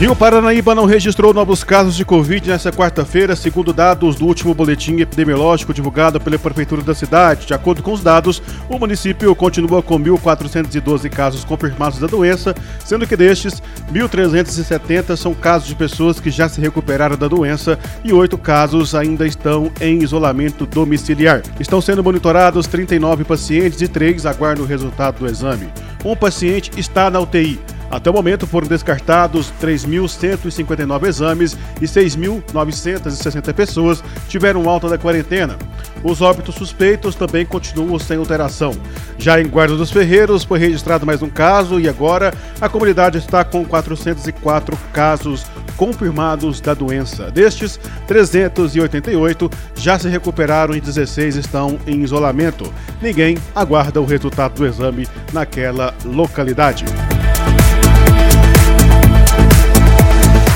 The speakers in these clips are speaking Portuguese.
Rio Paranaíba não registrou novos casos de Covid nesta quarta-feira, segundo dados do último boletim epidemiológico divulgado pela Prefeitura da cidade. De acordo com os dados, o município continua com 1.412 casos confirmados da doença, sendo que destes, 1.370 são casos de pessoas que já se recuperaram da doença e oito casos ainda estão em isolamento domiciliar. Estão sendo monitorados 39 pacientes e três aguardam o resultado do exame. Um paciente está na UTI. Até o momento foram descartados 3.159 exames e 6.960 pessoas tiveram alta da quarentena. Os óbitos suspeitos também continuam sem alteração. Já em Guarda dos Ferreiros foi registrado mais um caso e agora a comunidade está com 404 casos confirmados da doença. Destes, 388 já se recuperaram e 16 estão em isolamento. Ninguém aguarda o resultado do exame naquela localidade.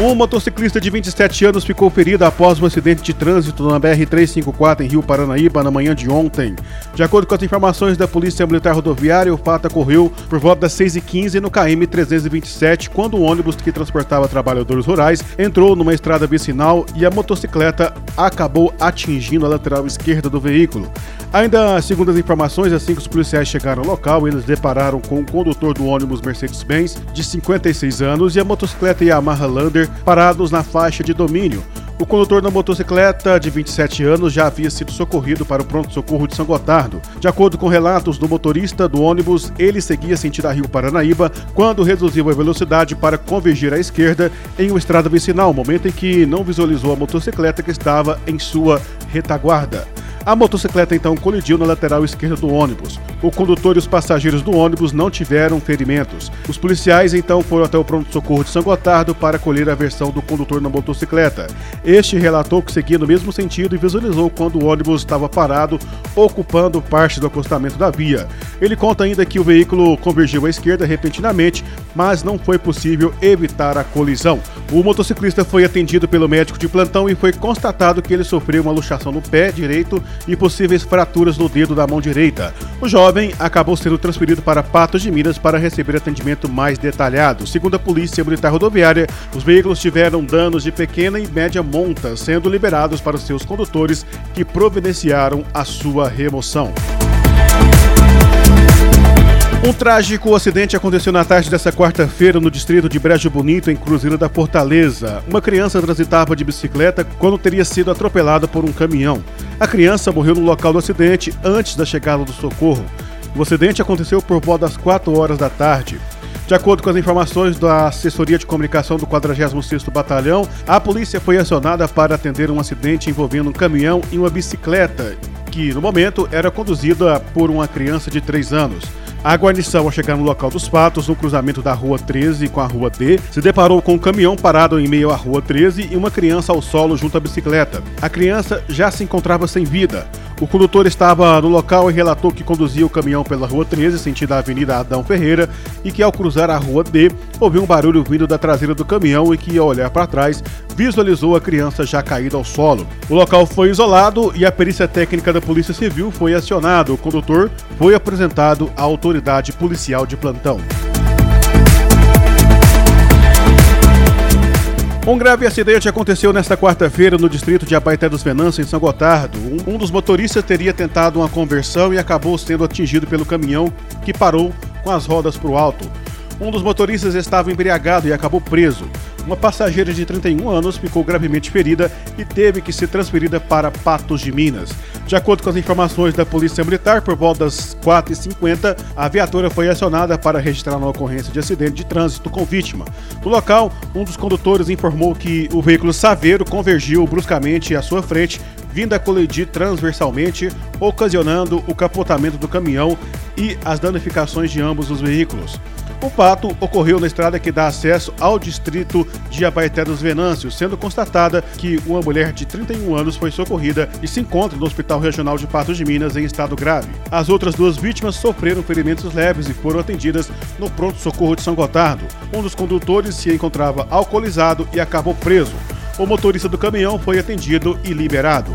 Um motociclista de 27 anos ficou ferido após um acidente de trânsito na BR-354 em Rio Paranaíba na manhã de ontem. De acordo com as informações da Polícia Militar Rodoviária, o fato ocorreu por volta das 6h15 no KM-327, quando o ônibus que transportava trabalhadores rurais entrou numa estrada vicinal e a motocicleta acabou atingindo a lateral esquerda do veículo. Ainda segundo as informações, assim que os policiais chegaram ao local, eles depararam com o condutor do ônibus Mercedes-Benz, de 56 anos, e a motocicleta Yamaha Lander parados na faixa de domínio. O condutor da motocicleta, de 27 anos, já havia sido socorrido para o pronto-socorro de São Gotardo. De acordo com relatos do motorista do ônibus, ele seguia sentido a Rio Paranaíba quando reduziu a velocidade para convergir à esquerda em uma estrada vicinal, momento em que não visualizou a motocicleta que estava em sua retaguarda. A motocicleta então colidiu na lateral esquerda do ônibus. O condutor e os passageiros do ônibus não tiveram ferimentos. Os policiais então foram até o pronto-socorro de São Gotardo para colher a versão do condutor na motocicleta. Este relatou que seguia no mesmo sentido e visualizou quando o ônibus estava parado, ocupando parte do acostamento da via. Ele conta ainda que o veículo convergiu à esquerda repentinamente, mas não foi possível evitar a colisão. O motociclista foi atendido pelo médico de plantão e foi constatado que ele sofreu uma luxação no pé direito e possíveis fraturas no dedo da mão direita. O jovem acabou sendo transferido para Patos de Minas para receber atendimento mais detalhado. Segundo a Polícia Militar Rodoviária, os veículos tiveram danos de pequena e média monta, sendo liberados para os seus condutores que providenciaram a sua remoção. Um trágico acidente aconteceu na tarde dessa quarta-feira no distrito de Brejo Bonito, em Cruzeiro da Fortaleza. Uma criança transitava de bicicleta quando teria sido atropelada por um caminhão. A criança morreu no local do acidente antes da chegada do socorro. O acidente aconteceu por volta das 4 horas da tarde. De acordo com as informações da assessoria de comunicação do 46º Batalhão, a polícia foi acionada para atender um acidente envolvendo um caminhão e uma bicicleta, que no momento era conduzida por uma criança de 3 anos. A guarnição, ao chegar no local dos fatos, no cruzamento da Rua 13 com a Rua D, se deparou com um caminhão parado em meio à Rua 13 e uma criança ao solo junto à bicicleta. A criança já se encontrava sem vida. O condutor estava no local e relatou que conduzia o caminhão pela Rua 13, sentido a Avenida Adão Ferreira, e que ao cruzar a Rua D, ouviu um barulho vindo da traseira do caminhão e que, ao olhar para trás, visualizou a criança já caída ao solo. O local foi isolado e a perícia técnica da Polícia Civil foi acionada. O condutor foi apresentado à autoridade policial de plantão. Um grave acidente aconteceu nesta quarta-feira no distrito de Abaeté dos Venâncios, em São Gotardo. Um, um dos motoristas teria tentado uma conversão e acabou sendo atingido pelo caminhão que parou com as rodas para o alto. Um dos motoristas estava embriagado e acabou preso. Uma passageira de 31 anos ficou gravemente ferida e teve que ser transferida para Patos de Minas. De acordo com as informações da Polícia Militar, por volta das 4h50, a viatura foi acionada para registrar uma ocorrência de acidente de trânsito com vítima. No local, um dos condutores informou que o veículo Saveiro convergiu bruscamente à sua frente, vindo a colidir transversalmente, ocasionando o capotamento do caminhão e as danificações de ambos os veículos. O fato ocorreu na estrada que dá acesso ao distrito de Abaeté dos Venâncios, sendo constatada que uma mulher de 31 anos foi socorrida e se encontra no Hospital Regional de Patos de Minas em estado grave. As outras duas vítimas sofreram ferimentos leves e foram atendidas no pronto-socorro de São Gotardo. Um dos condutores se encontrava alcoolizado e acabou preso. O motorista do caminhão foi atendido e liberado.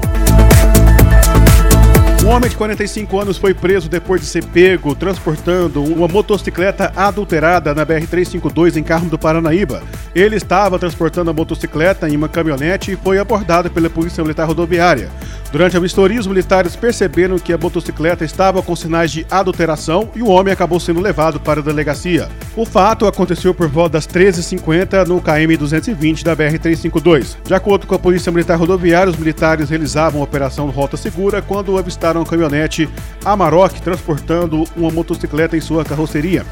Um homem de 45 anos foi preso depois de ser pego transportando uma motocicleta adulterada na BR-352 em Carmo do Paranaíba. Ele estava transportando a motocicleta em uma caminhonete e foi abordado pela Polícia Militar Rodoviária. Durante a vistoria, os militares perceberam que a motocicleta estava com sinais de adulteração e o homem acabou sendo levado para a delegacia. O fato aconteceu por volta das 13h50 no KM 220 da BR-352. De acordo com a Polícia Militar Rodoviária, os militares realizavam a operação Rota Segura quando avistaram a caminhonete Amarok transportando uma motocicleta em sua carroceria.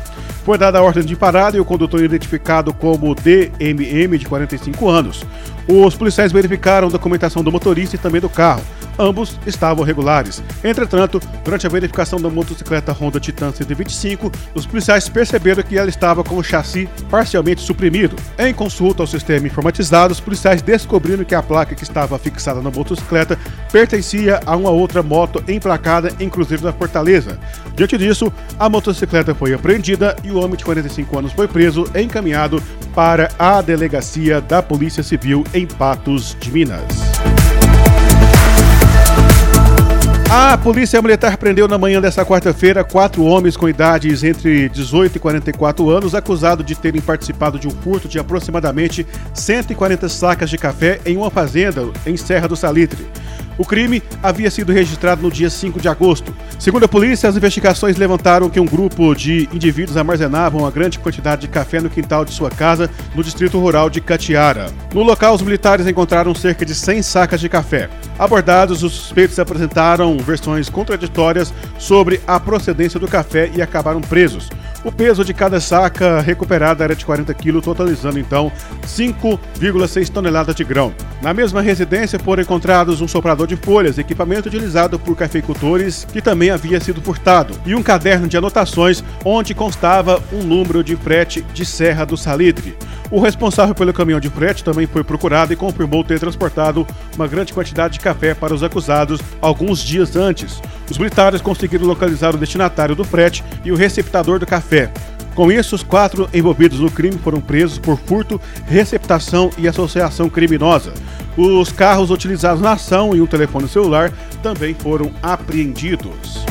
Foi dada a ordem de parada e o condutor identificado como DMM, de 45 anos. Os policiais verificaram a documentação do motorista e também do carro. Ambos estavam regulares. Entretanto, durante a verificação da motocicleta Honda Titan 125, os policiais perceberam que ela estava com o chassi parcialmente suprimido. Em consulta ao sistema informatizado, os policiais descobriram que a placa que estava fixada na motocicleta pertencia a uma outra moto emplacada em Cruzeiro da Fortaleza. Diante disso, a motocicleta foi apreendida e o homem de 45 anos foi preso e encaminhado para a delegacia da Polícia Civil em Patos de Minas. A Polícia Militar prendeu na manhã desta quarta-feira quatro homens com idades entre 18 e 44 anos acusados de terem participado de um furto de aproximadamente 140 sacas de café em uma fazenda em Serra do Salitre. O crime havia sido registrado no dia 5 de agosto. Segundo a polícia, as investigações levantaram que um grupo de indivíduos armazenavam uma grande quantidade de café no quintal de sua casa, no distrito rural de Catiara. No local, os militares encontraram cerca de 100 sacas de café. Abordados, os suspeitos apresentaram versões contraditórias sobre a procedência do café e acabaram presos. O peso de cada saca recuperada era de 40 quilos, totalizando então 5,6 toneladas de grão. Na mesma residência foram encontrados um soprador de folhas, equipamento utilizado por cafeicultores que também havia sido furtado, e um caderno de anotações onde constava um número de frete de Serra do Salitre. O responsável pelo caminhão de frete também foi procurado e confirmou ter transportado uma grande quantidade de café para os acusados alguns dias antes. Os militares conseguiram localizar o destinatário do frete e o receptador do café. Com isso, os quatro envolvidos no crime foram presos por furto, receptação e associação criminosa. Os carros utilizados na ação e um telefone celular também foram apreendidos.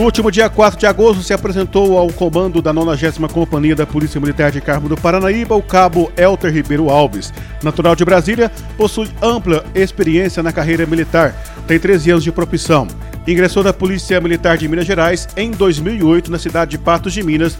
No último dia 4 de agosto, se apresentou ao comando da 90 Companhia da Polícia Militar de Carmo do Paranaíba o cabo Elter Ribeiro Alves. Natural de Brasília, possui ampla experiência na carreira militar, tem 13 anos de profissão. Ingressou na Polícia Militar de Minas Gerais em 2008 na cidade de Patos de Minas,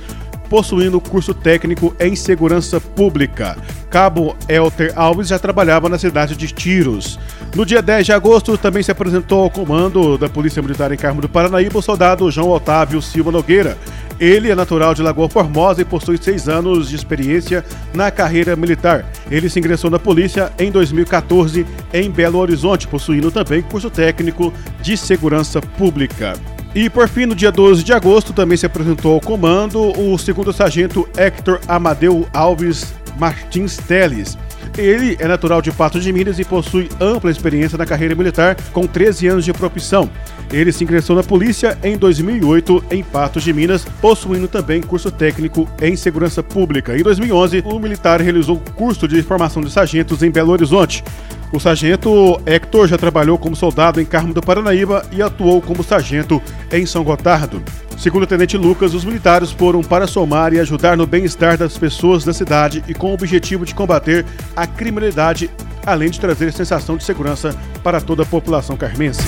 possuindo curso técnico em segurança pública. Cabo Elter Alves já trabalhava na cidade de Tiros. No dia 10 de agosto, também se apresentou ao comando da Polícia Militar em Carmo do Paranaíba o soldado João Otávio Silva Nogueira. Ele é natural de Lagoa Formosa e possui seis anos de experiência na carreira militar. Ele se ingressou na polícia em 2014 em Belo Horizonte, possuindo também curso técnico de segurança pública. E por fim, no dia 12 de agosto, também se apresentou ao comando o segundo sargento Hector Amadeu Alves Martins Teles. Ele é natural de Patos de Minas e possui ampla experiência na carreira militar, com 13 anos de profissão. Ele se ingressou na polícia em 2008 em Patos de Minas, possuindo também curso técnico em segurança pública. Em 2011, o militar realizou curso de formação de sargentos em Belo Horizonte. O sargento Hector já trabalhou como soldado em Carmo do Paranaíba e atuou como sargento em São Gotardo. Segundo o tenente Lucas, os militares foram para somar e ajudar no bem-estar das pessoas da cidade e com o objetivo de combater a criminalidade, além de trazer sensação de segurança para toda a população carmense.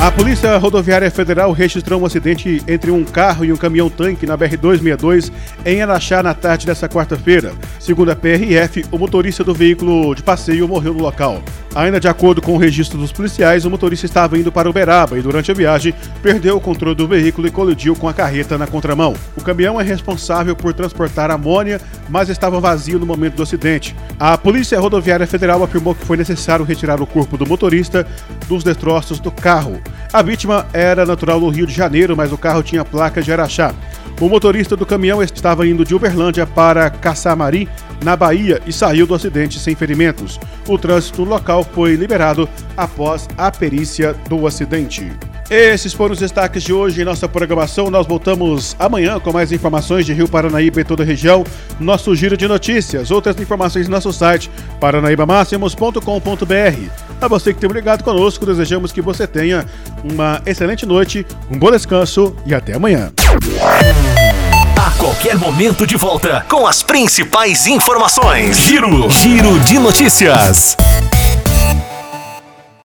A Polícia Rodoviária Federal registrou um acidente entre um carro e um caminhão-tanque na BR-262 em Araxá na tarde desta quarta-feira. Segundo a PRF, o motorista do veículo de passeio morreu no local. Ainda de acordo com o registro dos policiais, o motorista estava indo para Uberaba e durante a viagem perdeu o controle do veículo e colidiu com a carreta na contramão. O caminhão é responsável por transportar amônia, mas estava vazio no momento do acidente. A Polícia Rodoviária Federal afirmou que foi necessário retirar o corpo do motorista dos destroços do carro. A vítima era natural do Rio de Janeiro, mas o carro tinha placa de Araxá. O motorista do caminhão estava indo de Uberlândia para Caçamari, na Bahia, e saiu do acidente sem ferimentos. O trânsito local foi liberado após a perícia do acidente. Esses foram os destaques de hoje em nossa programação. Nós voltamos amanhã com mais informações de Rio Paranaíba e toda a região. Nosso giro de notícias. Outras informações no nosso site paranaibamáximos.com.br. A você que tem ligado conosco, desejamos que você tenha uma excelente noite, um bom descanso e até amanhã. A qualquer momento de volta com as principais informações. Giro, giro de notícias.